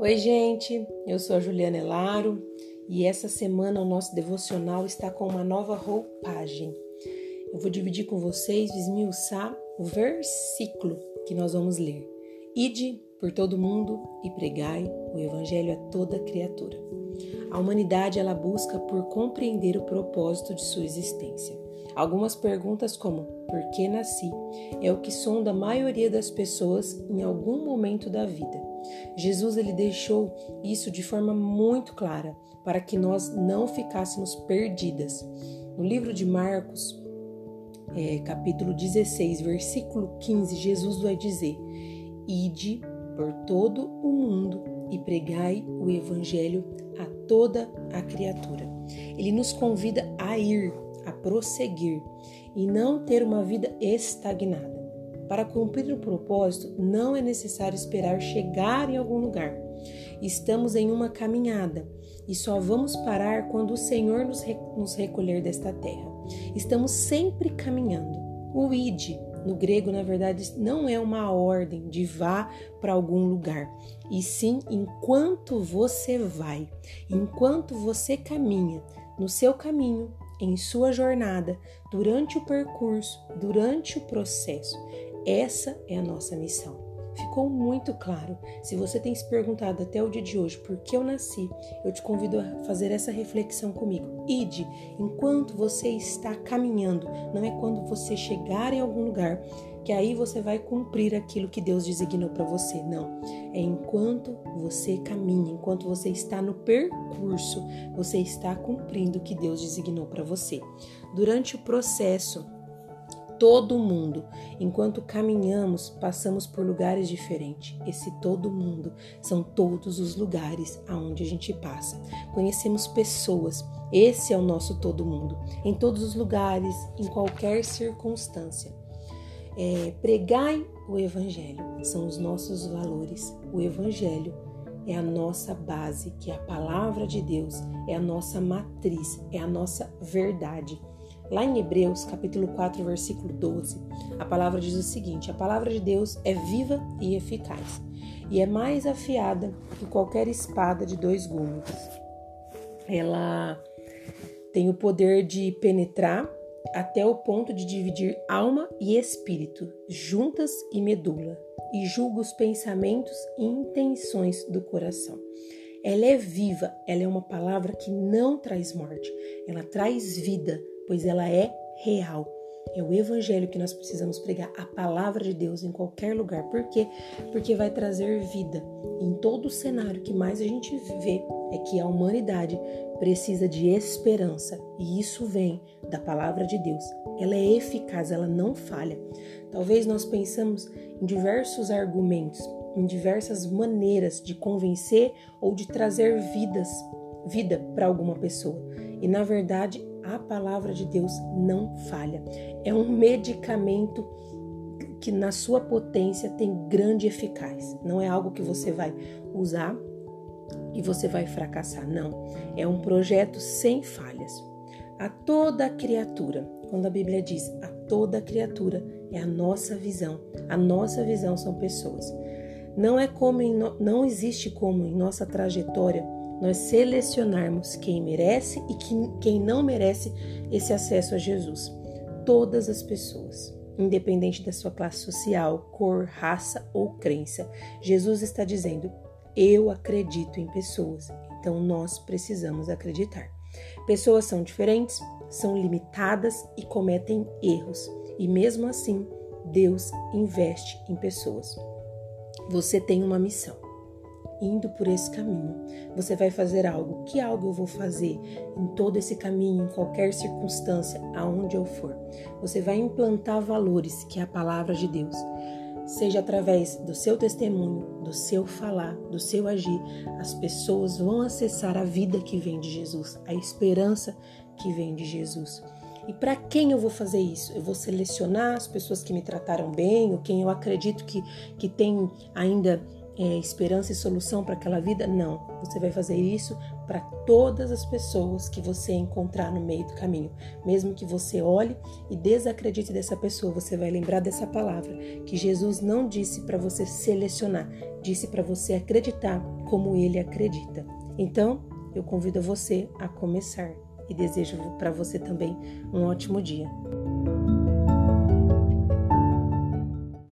Oi, gente, eu sou a Juliana Elaro e essa semana o nosso devocional está com uma nova roupagem. Eu vou dividir com vocês, esmiuçar o versículo que nós vamos ler. Ide por todo mundo e pregai o evangelho a toda criatura. A humanidade ela busca por compreender o propósito de sua existência. Algumas perguntas como por que nasci é o que sonda a maioria das pessoas em algum momento da vida. Jesus ele deixou isso de forma muito clara para que nós não ficássemos perdidas. No livro de Marcos, é, capítulo 16, versículo 15, Jesus vai dizer: Ide por todo o mundo e pregai o evangelho a toda a criatura. Ele nos convida a ir, a prosseguir e não ter uma vida estagnada. Para cumprir o propósito, não é necessário esperar chegar em algum lugar. Estamos em uma caminhada e só vamos parar quando o Senhor nos, recolher desta terra. Estamos sempre caminhando. O id, no grego, na verdade, não é uma ordem de vá para algum lugar, e sim enquanto você vai, enquanto você caminha, no seu caminho, em sua jornada, durante o percurso, durante o processo. Essa é a nossa missão. Ficou muito claro. Se você tem se perguntado até o dia de hoje por que eu nasci, eu te convido a fazer essa reflexão comigo. Ide, enquanto você está caminhando, não é quando você chegar em algum lugar que aí você vai cumprir aquilo que Deus designou para você. Não. É enquanto você caminha, enquanto você está no percurso, você está cumprindo o que Deus designou para você. Durante o processo, todo mundo. Enquanto caminhamos, passamos por lugares diferentes. Esse todo mundo são todos os lugares aonde a gente passa. Conhecemos pessoas. Esse é o nosso todo mundo. Em todos os lugares, em qualquer circunstância. É, pregai o Evangelho são os nossos valores. O Evangelho é a nossa base, que é a palavra de Deus, é a nossa matriz, é a nossa verdade. Lá em Hebreus, capítulo 4, versículo 12, a palavra diz o seguinte: A palavra de Deus é viva e eficaz, e é mais afiada que qualquer espada de dois gumes. Ela tem o poder de penetrar até o ponto de dividir alma e espírito, juntas e medula, e julga os pensamentos e intenções do coração. Ela é viva, ela é uma palavra que não traz morte, ela traz vida, pois ela é real. É o evangelho que nós precisamos pregar, a palavra de Deus em qualquer lugar. Por quê? Porque vai trazer vida. Em todo o cenário que mais a gente vê é que a humanidade precisa de esperança, e isso vem da palavra de Deus. Ela é eficaz, ela não falha. Talvez nós pensamos em diversos argumentos, em diversas maneiras de convencer ou de trazer vidas, vida para alguma pessoa. E na verdade, a palavra de Deus não falha. É um medicamento que na sua potência tem grande eficácia. Não é algo que você vai usar e você vai fracassar. Não. É um projeto sem falhas. A toda criatura, quando a Bíblia diz a toda criatura, é a nossa visão. A nossa visão são pessoas. Não é como no... não existe como em nossa trajetória nós selecionarmos quem merece e quem não merece esse acesso a Jesus. Todas as pessoas, independente da sua classe social, cor, raça ou crença. Jesus está dizendo: Eu acredito em pessoas, então nós precisamos acreditar. Pessoas são diferentes, são limitadas e cometem erros, e mesmo assim, Deus investe em pessoas. Você tem uma missão indo por esse caminho. Você vai fazer algo. Que algo eu vou fazer em todo esse caminho, em qualquer circunstância, aonde eu for? Você vai implantar valores, que é a palavra de Deus. Seja através do seu testemunho, do seu falar, do seu agir, as pessoas vão acessar a vida que vem de Jesus, a esperança que vem de Jesus. E para quem eu vou fazer isso? Eu vou selecionar as pessoas que me trataram bem, ou quem eu acredito que, que tem ainda é, esperança e solução para aquela vida? Não. Você vai fazer isso para todas as pessoas que você encontrar no meio do caminho. Mesmo que você olhe e desacredite dessa pessoa, você vai lembrar dessa palavra que Jesus não disse para você selecionar, disse para você acreditar como ele acredita. Então, eu convido você a começar e desejo para você também um ótimo dia.